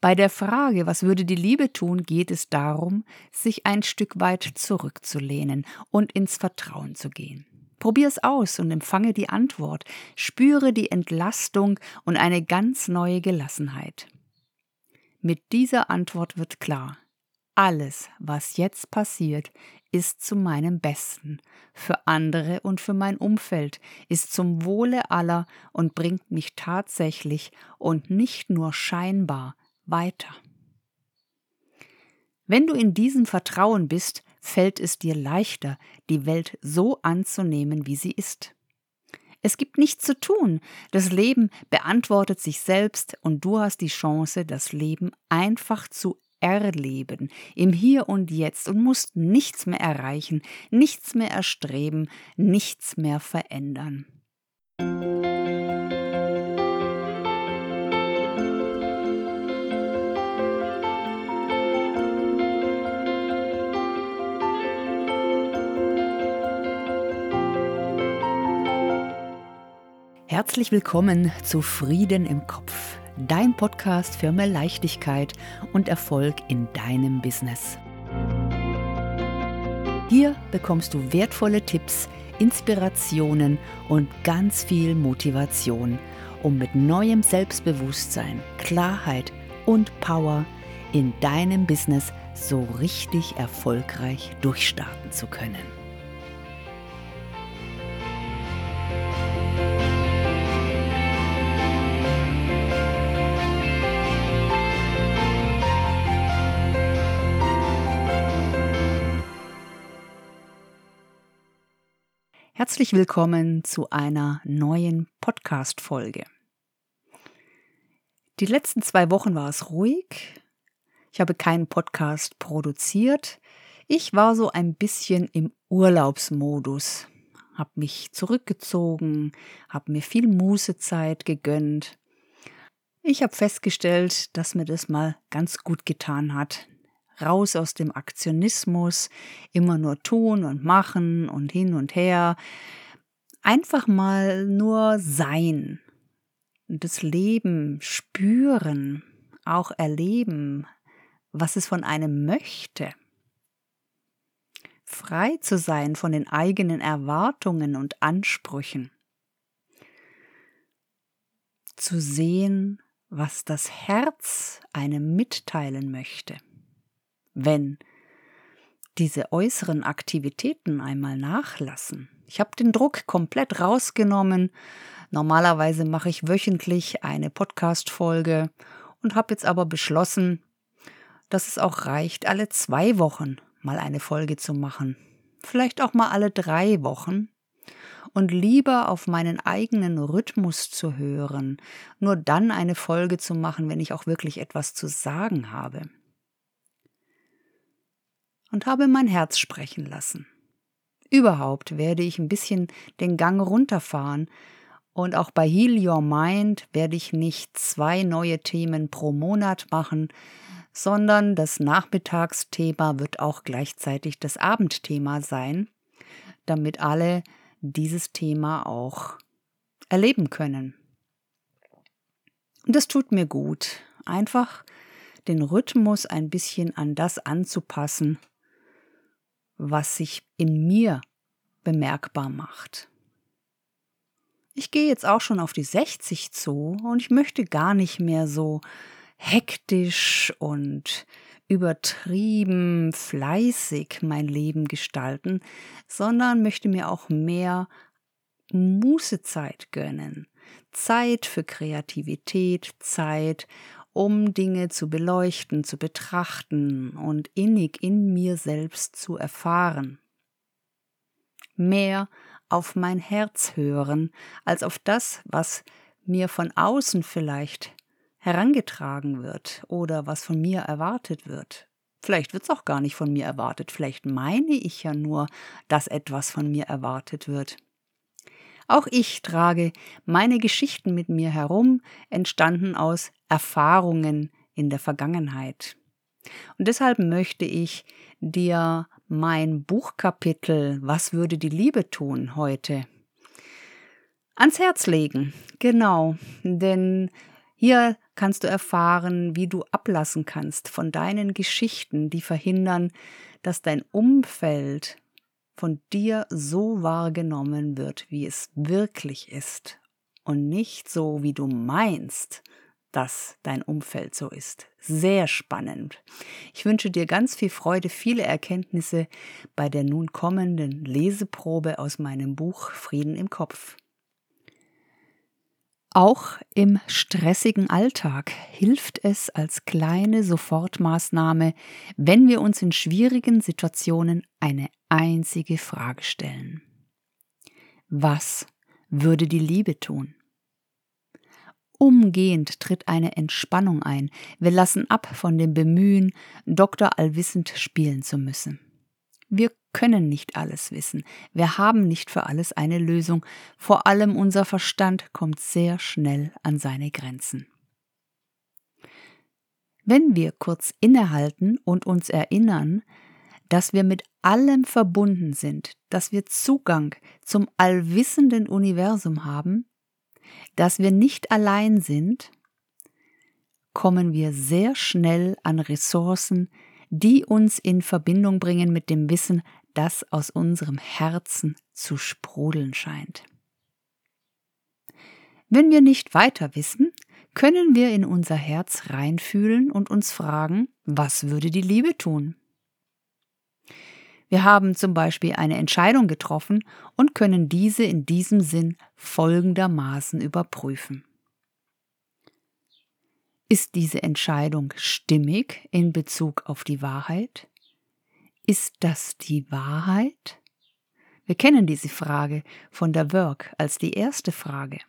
Bei der Frage, was würde die Liebe tun, geht es darum, sich ein Stück weit zurückzulehnen und ins Vertrauen zu gehen. Probier es aus und empfange die Antwort, spüre die Entlastung und eine ganz neue Gelassenheit. Mit dieser Antwort wird klar, alles, was jetzt passiert, ist zu meinem Besten, für andere und für mein Umfeld, ist zum Wohle aller und bringt mich tatsächlich und nicht nur scheinbar weiter. Wenn du in diesem Vertrauen bist, fällt es dir leichter, die Welt so anzunehmen, wie sie ist. Es gibt nichts zu tun. Das Leben beantwortet sich selbst und du hast die Chance, das Leben einfach zu erleben, im Hier und Jetzt und musst nichts mehr erreichen, nichts mehr erstreben, nichts mehr verändern. Herzlich willkommen zu Frieden im Kopf, dein Podcast für mehr Leichtigkeit und Erfolg in deinem Business. Hier bekommst du wertvolle Tipps, Inspirationen und ganz viel Motivation, um mit neuem Selbstbewusstsein, Klarheit und Power in deinem Business so richtig erfolgreich durchstarten zu können. Herzlich willkommen zu einer neuen Podcast-Folge. Die letzten zwei Wochen war es ruhig. Ich habe keinen Podcast produziert. Ich war so ein bisschen im Urlaubsmodus, habe mich zurückgezogen, habe mir viel Mußezeit gegönnt. Ich habe festgestellt, dass mir das mal ganz gut getan hat, raus aus dem Aktionismus, immer nur tun und machen und hin und her. Einfach mal nur sein. Das Leben spüren, auch erleben, was es von einem möchte. Frei zu sein von den eigenen Erwartungen und Ansprüchen. Zu sehen, was das Herz einem mitteilen möchte wenn diese äußeren Aktivitäten einmal nachlassen. Ich habe den Druck komplett rausgenommen. Normalerweise mache ich wöchentlich eine Podcast-Folge und habe jetzt aber beschlossen, dass es auch reicht, alle zwei Wochen mal eine Folge zu machen. Vielleicht auch mal alle drei Wochen. Und lieber auf meinen eigenen Rhythmus zu hören, nur dann eine Folge zu machen, wenn ich auch wirklich etwas zu sagen habe und habe mein Herz sprechen lassen. Überhaupt werde ich ein bisschen den Gang runterfahren und auch bei Heal Your Mind werde ich nicht zwei neue Themen pro Monat machen, sondern das Nachmittagsthema wird auch gleichzeitig das Abendthema sein, damit alle dieses Thema auch erleben können. Und das tut mir gut, einfach den Rhythmus ein bisschen an das anzupassen, was sich in mir bemerkbar macht. Ich gehe jetzt auch schon auf die 60 zu und ich möchte gar nicht mehr so hektisch und übertrieben fleißig mein Leben gestalten, sondern möchte mir auch mehr Mußezeit gönnen. Zeit für Kreativität, Zeit, um Dinge zu beleuchten, zu betrachten und innig in mir selbst zu erfahren. Mehr auf mein Herz hören, als auf das, was mir von außen vielleicht herangetragen wird oder was von mir erwartet wird. Vielleicht wird es auch gar nicht von mir erwartet, vielleicht meine ich ja nur, dass etwas von mir erwartet wird. Auch ich trage meine Geschichten mit mir herum, entstanden aus Erfahrungen in der Vergangenheit. Und deshalb möchte ich dir mein Buchkapitel Was würde die Liebe tun heute ans Herz legen. Genau, denn Hier kannst du erfahren, wie du ablassen kannst von deinen Geschichten, die verhindern, dass dein Umfeld von dir so wahrgenommen wird, wie es wirklich ist und nicht so, wie du meinst, dass dein Umfeld so ist. Sehr spannend. Ich wünsche dir ganz viel Freude, viele Erkenntnisse bei der nun kommenden Leseprobe aus meinem Buch Frieden im Kopf. Auch im stressigen Alltag hilft es als kleine Sofortmaßnahme, wenn wir uns in schwierigen Situationen eine einzige Frage stellen. Was würde die Liebe tun? Umgehend tritt eine Entspannung ein. Wir lassen ab von dem Bemühen, Doktor allwissend spielen zu müssen. Wir können nicht alles wissen. Wir haben nicht für alles eine Lösung. Vor allem unser Verstand kommt sehr schnell an seine Grenzen. Wenn wir kurz innehalten und uns erinnern, dass wir mit allem verbunden sind, dass wir Zugang zum allwissenden Universum haben, dass wir nicht allein sind, kommen wir sehr schnell an Ressourcen, die uns in Verbindung bringen mit dem Wissen, das aus unserem Herzen zu sprudeln scheint. Wenn wir nicht weiter wissen, können wir in unser Herz reinfühlen und uns fragen, was würde die Liebe tun? Wir haben zum Beispiel eine Entscheidung getroffen und können diese in diesem Sinn folgendermaßen überprüfen. Ist diese Entscheidung stimmig in Bezug auf die Wahrheit? Ist das die Wahrheit? Wir kennen diese Frage von der Work als die erste Frage.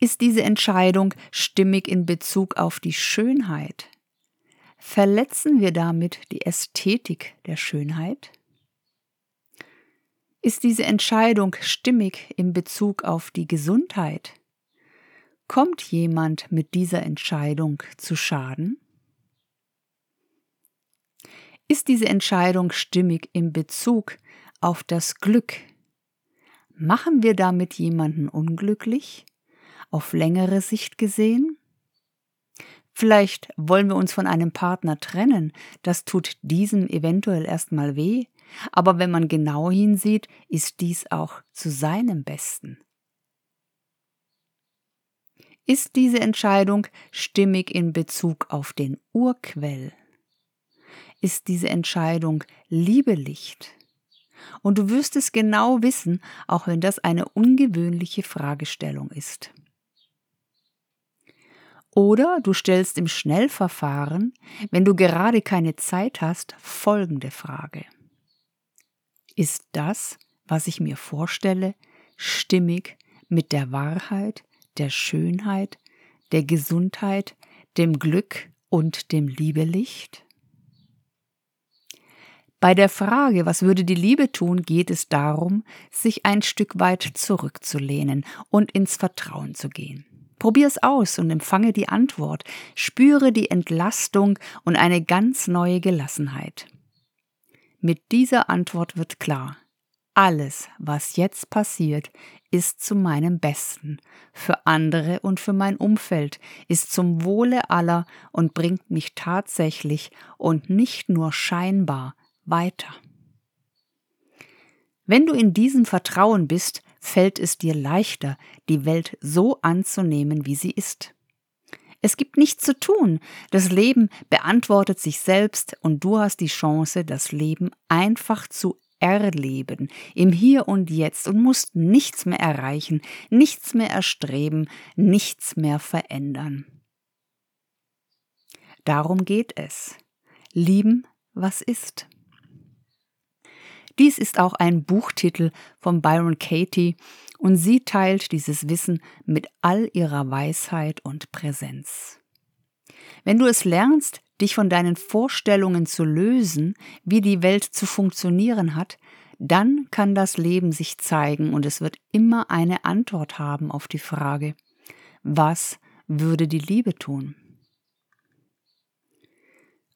Ist diese Entscheidung stimmig in Bezug auf die Schönheit? Verletzen wir damit die Ästhetik der Schönheit? Ist diese Entscheidung stimmig in Bezug auf die Gesundheit? Kommt jemand mit dieser Entscheidung zu Schaden? Ist diese Entscheidung stimmig in Bezug auf das Glück? Machen wir damit jemanden unglücklich? Auf längere Sicht gesehen? Vielleicht wollen wir uns von einem Partner trennen, das tut diesem eventuell erstmal weh, aber wenn man genau hinsieht, ist dies auch zu seinem Besten. Ist diese Entscheidung stimmig in Bezug auf den Urquell? Ist diese Entscheidung Liebelicht? Und du wirst es genau wissen, auch wenn das eine ungewöhnliche Fragestellung ist. Oder du stellst im Schnellverfahren, wenn du gerade keine Zeit hast, folgende Frage. Ist das, was ich mir vorstelle, stimmig mit der Wahrheit, der Schönheit, der Gesundheit, dem Glück und dem Liebelicht? Bei der Frage, was würde die Liebe tun, geht es darum, sich ein Stück weit zurückzulehnen und ins Vertrauen zu gehen. Probier es aus und empfange die Antwort, spüre die Entlastung und eine ganz neue Gelassenheit. Mit dieser Antwort wird klar, alles, was jetzt passiert, ist zu meinem Besten, für andere und für mein Umfeld, ist zum Wohle aller und bringt mich tatsächlich und nicht nur scheinbar weiter. Wenn du in diesem Vertrauen bist, fällt es dir leichter, die Welt so anzunehmen, wie sie ist. Es gibt nichts zu tun. Das Leben beantwortet sich selbst und du hast die Chance, das Leben einfach zu erleben, im Hier und Jetzt und musst nichts mehr erreichen, nichts mehr erstreben, nichts mehr verändern. Darum geht es. Lieben, was ist. Dies ist auch ein Buchtitel von Byron Katie und sie teilt dieses Wissen mit all ihrer Weisheit und Präsenz. Wenn du es lernst, dich von deinen Vorstellungen zu lösen, wie die Welt zu funktionieren hat, dann kann das Leben sich zeigen und es wird immer eine Antwort haben auf die Frage, was würde die Liebe tun?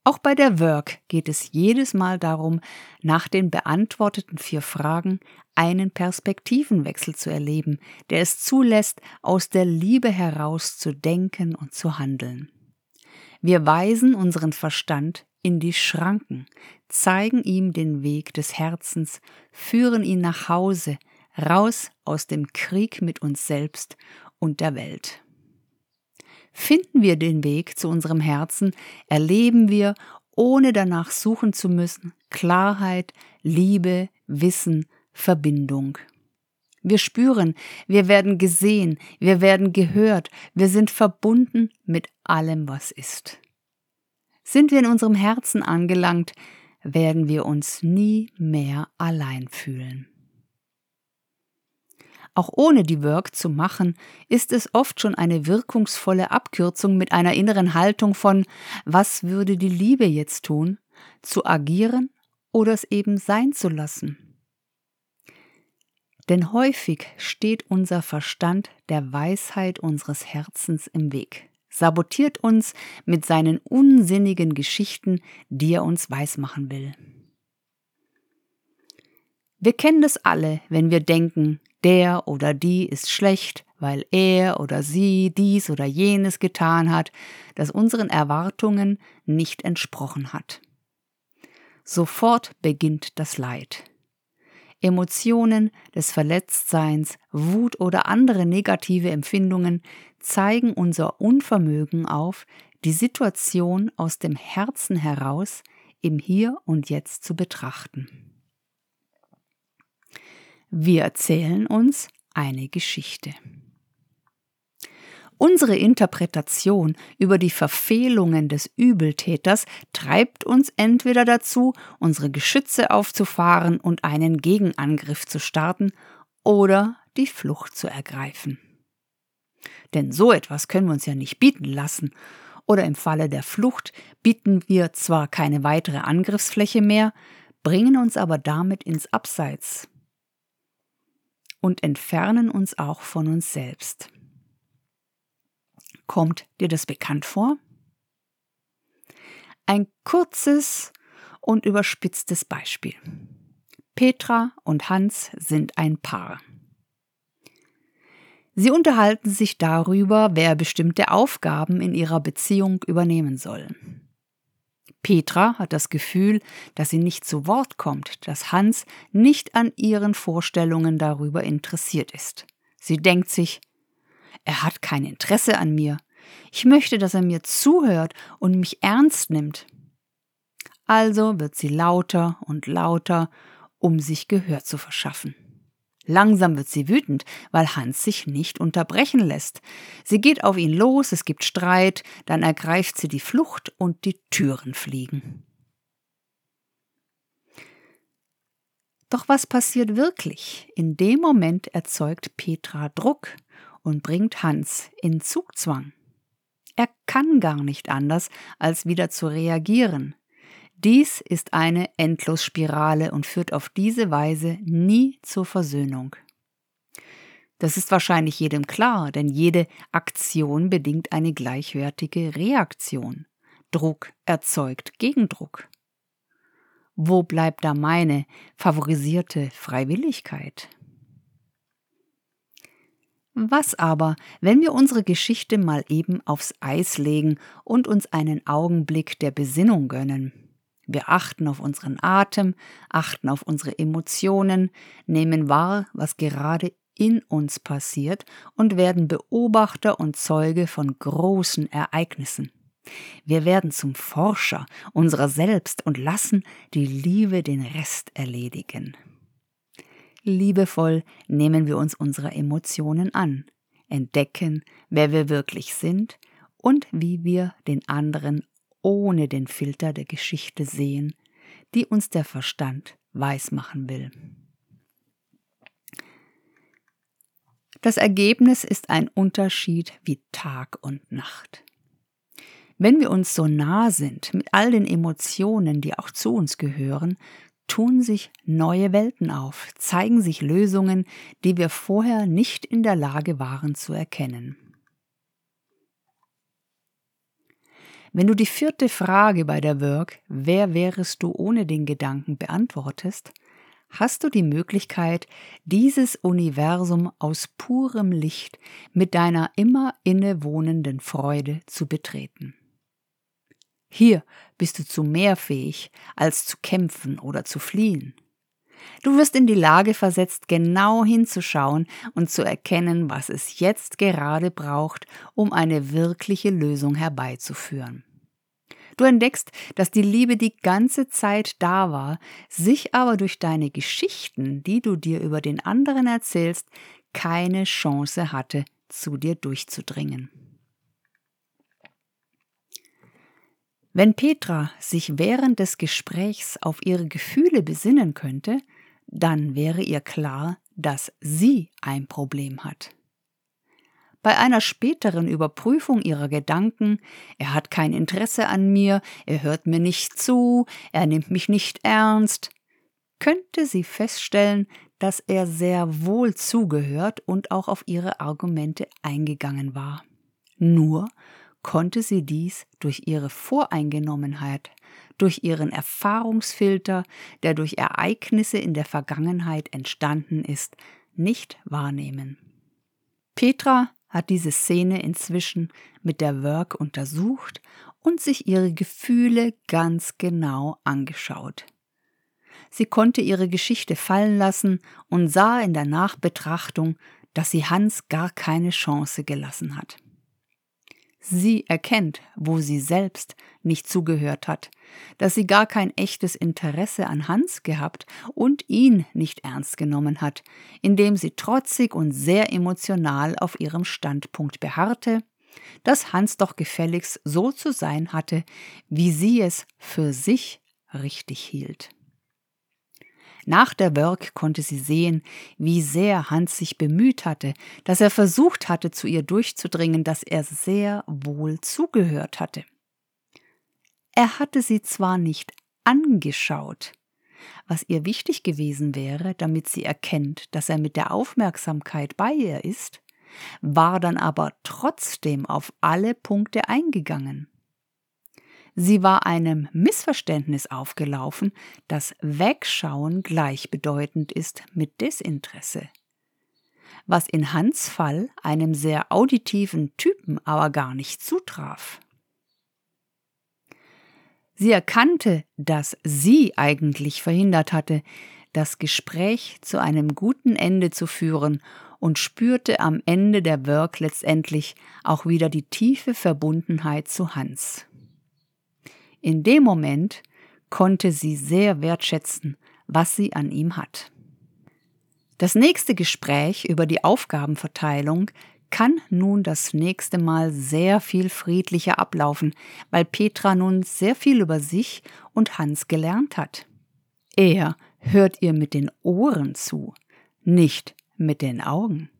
Auch bei der Work geht es jedes Mal darum, nach den beantworteten vier Fragen einen Perspektivenwechsel zu erleben, der es zulässt, aus der Liebe heraus zu denken und zu handeln. Wir weisen unseren Verstand in die Schranken, zeigen ihm den Weg des Herzens, führen ihn nach Hause, raus aus dem Krieg mit uns selbst und der Welt. Finden wir den Weg zu unserem Herzen, erleben wir, ohne danach suchen zu müssen, Klarheit, Liebe, Wissen, Verbindung. Wir spüren, wir werden gesehen, wir werden gehört, wir sind verbunden mit allem, was ist. Sind wir in unserem Herzen angelangt, werden wir uns nie mehr allein fühlen. Auch ohne die Work zu machen, ist es oft schon eine wirkungsvolle Abkürzung mit einer inneren Haltung von Was würde die Liebe jetzt tun? zu agieren oder es eben sein zu lassen. Denn häufig steht unser Verstand der Weisheit unseres Herzens im Weg, sabotiert uns mit seinen unsinnigen Geschichten, die er uns weismachen will. Wir kennen das alle, wenn wir denken, der oder die ist schlecht, weil er oder sie dies oder jenes getan hat, das unseren Erwartungen nicht entsprochen hat. Sofort beginnt das Leid. Emotionen des Verletztseins, Wut oder andere negative Empfindungen zeigen unser Unvermögen auf, die Situation aus dem Herzen heraus im Hier und Jetzt zu betrachten. Wir erzählen uns eine Geschichte. Unsere Interpretation über die Verfehlungen des Übeltäters treibt uns entweder dazu, unsere Geschütze aufzufahren und einen Gegenangriff zu starten oder die Flucht zu ergreifen. Denn so etwas können wir uns ja nicht bieten lassen, oder im Falle der Flucht bieten wir zwar keine weitere Angriffsfläche mehr, bringen uns aber damit ins Abseits, und entfernen uns auch von uns selbst. Kommt dir das bekannt vor? Ein kurzes und überspitztes Beispiel. Petra und Hans sind ein Paar. Sie unterhalten sich darüber, wer bestimmte Aufgaben in ihrer Beziehung übernehmen soll. Petra hat das Gefühl, dass sie nicht zu Wort kommt, dass Hans nicht an ihren Vorstellungen darüber interessiert ist. Sie denkt sich, er hat kein Interesse an mir. Ich möchte, dass er mir zuhört und mich ernst nimmt. Also wird sie lauter und lauter, um sich Gehör zu verschaffen. Langsam wird sie wütend, weil Hans sich nicht unterbrechen lässt. Sie geht auf ihn los, es gibt Streit, dann ergreift sie die Flucht und die Türen fliegen. Doch was passiert wirklich? In dem Moment erzeugt Petra Druck und bringt Hans in Zugzwang. Er kann gar nicht anders, als wieder zu reagieren. Dies ist eine Endlosspirale und führt auf diese Weise nie zur Versöhnung. Das ist wahrscheinlich jedem klar, denn jede Aktion bedingt eine gleichwertige Reaktion. Druck erzeugt Gegendruck. Wo bleibt da meine favorisierte Freiwilligkeit? Was aber, wenn wir unsere Geschichte mal eben aufs Eis legen und uns einen Augenblick der Besinnung gönnen? Wir achten auf unseren Atem, achten auf unsere Emotionen, nehmen wahr, was gerade in uns passiert und werden Beobachter und Zeuge von großen Ereignissen. Wir werden zum Forscher unserer selbst und lassen die Liebe den Rest erledigen. Liebevoll nehmen wir uns unserer Emotionen an, entdecken, wer wir wirklich sind und wie wir den anderen ohne den Filter der Geschichte sehen, die uns der Verstand weismachen will. Das Ergebnis ist ein Unterschied wie Tag und Nacht. Wenn wir uns so nah sind mit all den Emotionen, die auch zu uns gehören, tun sich neue Welten auf, zeigen sich Lösungen, die wir vorher nicht in der Lage waren zu erkennen. Wenn du die vierte Frage bei der Work, wer wärest du ohne den Gedanken, beantwortest, hast du die Möglichkeit, dieses Universum aus purem Licht mit deiner immer innewohnenden Freude zu betreten. Hier bist du zu mehr fähig, als zu kämpfen oder zu fliehen. Du wirst in die Lage versetzt, genau hinzuschauen und zu erkennen, was es jetzt gerade braucht, um eine wirkliche Lösung herbeizuführen. Du entdeckst, dass die Liebe die ganze Zeit da war, sich aber durch deine Geschichten, die du dir über den anderen erzählst, keine Chance hatte, zu dir durchzudringen. Wenn Petra sich während des Gesprächs auf ihre Gefühle besinnen könnte, dann wäre ihr klar, dass sie ein Problem hat. Bei einer späteren Überprüfung ihrer Gedanken, er hat kein Interesse an mir, er hört mir nicht zu, er nimmt mich nicht ernst, könnte sie feststellen, dass er sehr wohl zugehört und auch auf ihre Argumente eingegangen war. Nur konnte sie dies durch ihre Voreingenommenheit, durch ihren Erfahrungsfilter, der durch Ereignisse in der Vergangenheit entstanden ist, nicht wahrnehmen. Petra hat diese Szene inzwischen mit der Work untersucht und sich ihre Gefühle ganz genau angeschaut. Sie konnte ihre Geschichte fallen lassen und sah in der Nachbetrachtung, dass sie Hans gar keine Chance gelassen hat. Sie erkennt, wo sie selbst nicht zugehört hat, dass sie gar kein echtes Interesse an Hans gehabt und ihn nicht ernst genommen hat, indem sie trotzig und sehr emotional auf ihrem Standpunkt beharrte, dass Hans doch gefälligst so zu sein hatte, wie sie es für sich richtig hielt. Nach der Work konnte sie sehen, wie sehr Hans sich bemüht hatte, dass er versucht hatte, zu ihr durchzudringen, dass er sehr wohl zugehört hatte. Er hatte sie zwar nicht angeschaut, was ihr wichtig gewesen wäre, damit sie erkennt, dass er mit der Aufmerksamkeit bei ihr ist, war dann aber trotzdem auf alle Punkte eingegangen. Sie war einem Missverständnis aufgelaufen, dass Wegschauen gleichbedeutend ist mit Desinteresse. Was in Hans Fall einem sehr auditiven Typen aber gar nicht zutraf. Sie erkannte, dass sie eigentlich verhindert hatte, das Gespräch zu einem guten Ende zu führen und spürte am Ende der Work letztendlich auch wieder die tiefe Verbundenheit zu Hans. In dem Moment konnte sie sehr wertschätzen, was sie an ihm hat. Das nächste Gespräch über die Aufgabenverteilung kann nun das nächste Mal sehr viel friedlicher ablaufen, weil Petra nun sehr viel über sich und Hans gelernt hat. Er hört ihr mit den Ohren zu, nicht mit den Augen.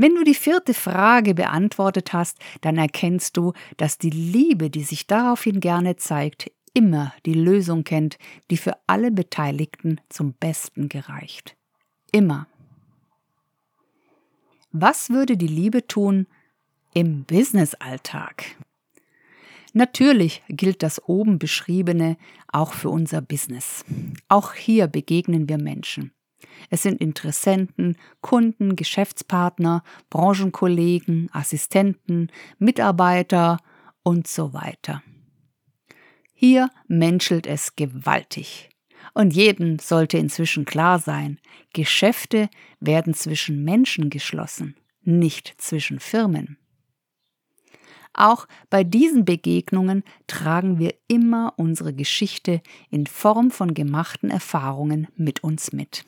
Wenn du die vierte Frage beantwortet hast, dann erkennst du, dass die Liebe, die sich daraufhin gerne zeigt, immer die Lösung kennt, die für alle Beteiligten zum Besten gereicht. Immer. Was würde die Liebe tun im Businessalltag? Natürlich gilt das oben beschriebene auch für unser Business. Auch hier begegnen wir Menschen. Es sind Interessenten, Kunden, Geschäftspartner, Branchenkollegen, Assistenten, Mitarbeiter und so weiter. Hier menschelt es gewaltig. Und jedem sollte inzwischen klar sein, Geschäfte werden zwischen Menschen geschlossen, nicht zwischen Firmen. Auch bei diesen Begegnungen tragen wir immer unsere Geschichte in Form von gemachten Erfahrungen mit uns mit.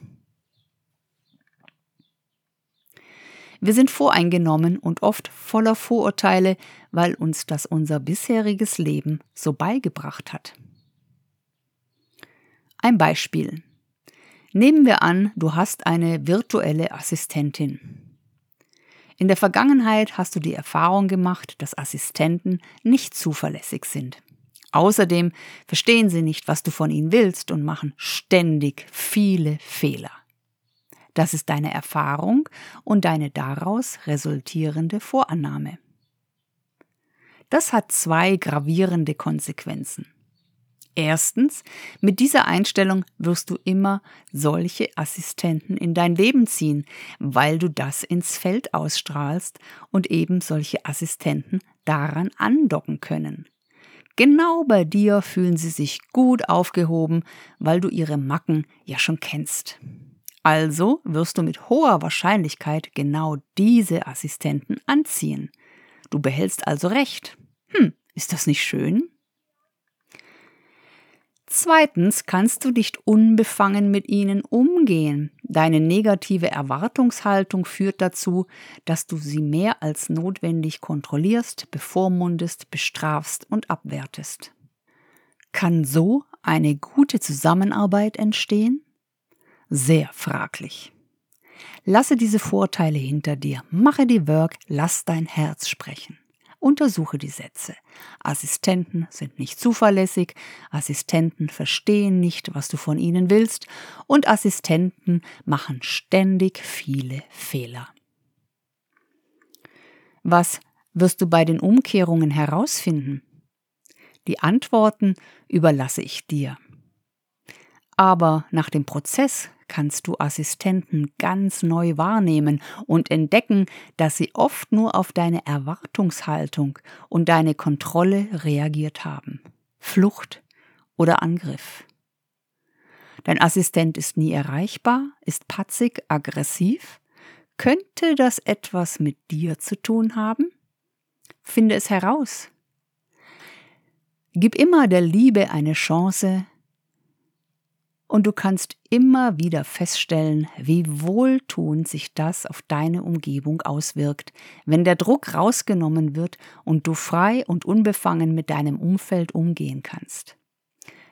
Wir sind voreingenommen und oft voller Vorurteile, weil uns das unser bisheriges Leben so beigebracht hat. Ein Beispiel. Nehmen wir an, du hast eine virtuelle Assistentin. In der Vergangenheit hast du die Erfahrung gemacht, dass Assistenten nicht zuverlässig sind. Außerdem verstehen sie nicht, was du von ihnen willst und machen ständig viele Fehler. Das ist deine Erfahrung und deine daraus resultierende Vorannahme. Das hat zwei gravierende Konsequenzen. Erstens, mit dieser Einstellung wirst du immer solche Assistenten in dein Leben ziehen, weil du das ins Feld ausstrahlst und eben solche Assistenten daran andocken können. Genau bei dir fühlen sie sich gut aufgehoben, weil du ihre Macken ja schon kennst. Also wirst du mit hoher Wahrscheinlichkeit genau diese Assistenten anziehen. Du behältst also recht. Hm, ist das nicht schön? Zweitens kannst du nicht unbefangen mit ihnen umgehen. Deine negative Erwartungshaltung führt dazu, dass du sie mehr als notwendig kontrollierst, bevormundest, bestrafst und abwertest. Kann so eine gute Zusammenarbeit entstehen? Sehr fraglich. Lasse diese Vorteile hinter dir, mache die Work, lass dein Herz sprechen. Untersuche die Sätze. Assistenten sind nicht zuverlässig, Assistenten verstehen nicht, was du von ihnen willst und Assistenten machen ständig viele Fehler. Was wirst du bei den Umkehrungen herausfinden? Die Antworten überlasse ich dir. Aber nach dem Prozess kannst du Assistenten ganz neu wahrnehmen und entdecken, dass sie oft nur auf deine Erwartungshaltung und deine Kontrolle reagiert haben. Flucht oder Angriff. Dein Assistent ist nie erreichbar, ist patzig, aggressiv. Könnte das etwas mit dir zu tun haben? Finde es heraus. Gib immer der Liebe eine Chance, und du kannst immer wieder feststellen, wie wohltuend sich das auf deine Umgebung auswirkt, wenn der Druck rausgenommen wird und du frei und unbefangen mit deinem Umfeld umgehen kannst.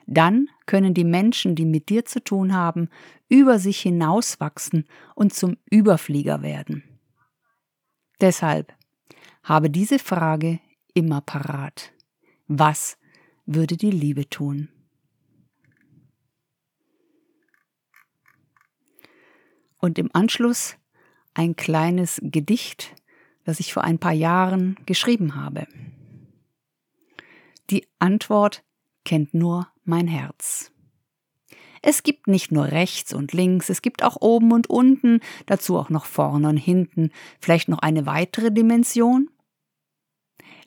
Dann können die Menschen, die mit dir zu tun haben, über sich hinauswachsen und zum Überflieger werden. Deshalb habe diese Frage immer parat. Was würde die Liebe tun? Und im Anschluss ein kleines Gedicht, das ich vor ein paar Jahren geschrieben habe. Die Antwort kennt nur mein Herz. Es gibt nicht nur rechts und links, es gibt auch oben und unten, dazu auch noch vorne und hinten, vielleicht noch eine weitere Dimension.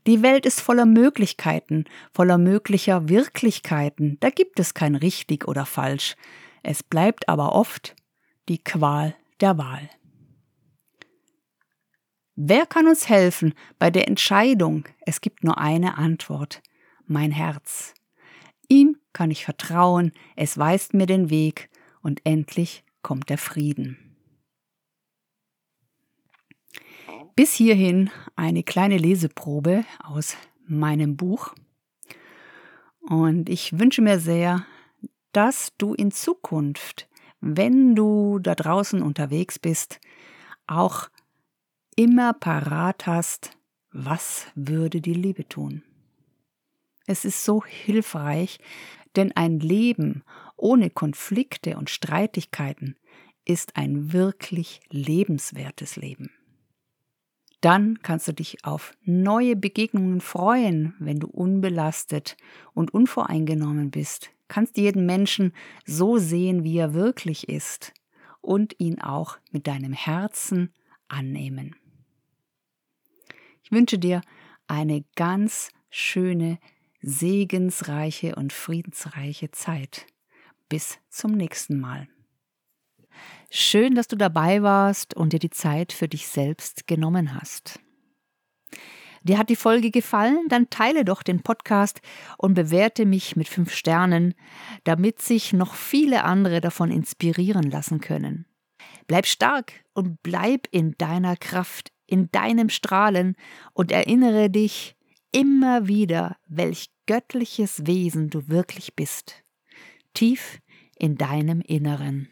Die Welt ist voller Möglichkeiten, voller möglicher Wirklichkeiten, da gibt es kein richtig oder falsch. Es bleibt aber oft die Qual der Wahl. Wer kann uns helfen bei der Entscheidung? Es gibt nur eine Antwort. Mein Herz. Ihm kann ich vertrauen, es weist mir den Weg und endlich kommt der Frieden. Bis hierhin eine kleine Leseprobe aus meinem Buch. Und ich wünsche mir sehr, dass du in Zukunft wenn du da draußen unterwegs bist, auch immer parat hast, was würde die Liebe tun. Es ist so hilfreich, denn ein Leben ohne Konflikte und Streitigkeiten ist ein wirklich lebenswertes Leben. Dann kannst du dich auf neue Begegnungen freuen, wenn du unbelastet und unvoreingenommen bist, kannst jeden Menschen so sehen, wie er wirklich ist und ihn auch mit deinem Herzen annehmen. Ich wünsche dir eine ganz schöne, segensreiche und friedensreiche Zeit. Bis zum nächsten Mal. Schön, dass du dabei warst und dir die Zeit für dich selbst genommen hast. Dir hat die Folge gefallen? Dann teile doch den Podcast und bewerte mich mit fünf Sternen, damit sich noch viele andere davon inspirieren lassen können. Bleib stark und bleib in deiner Kraft, in deinem Strahlen und erinnere dich immer wieder, welch göttliches Wesen du wirklich bist. Tief in deinem Inneren.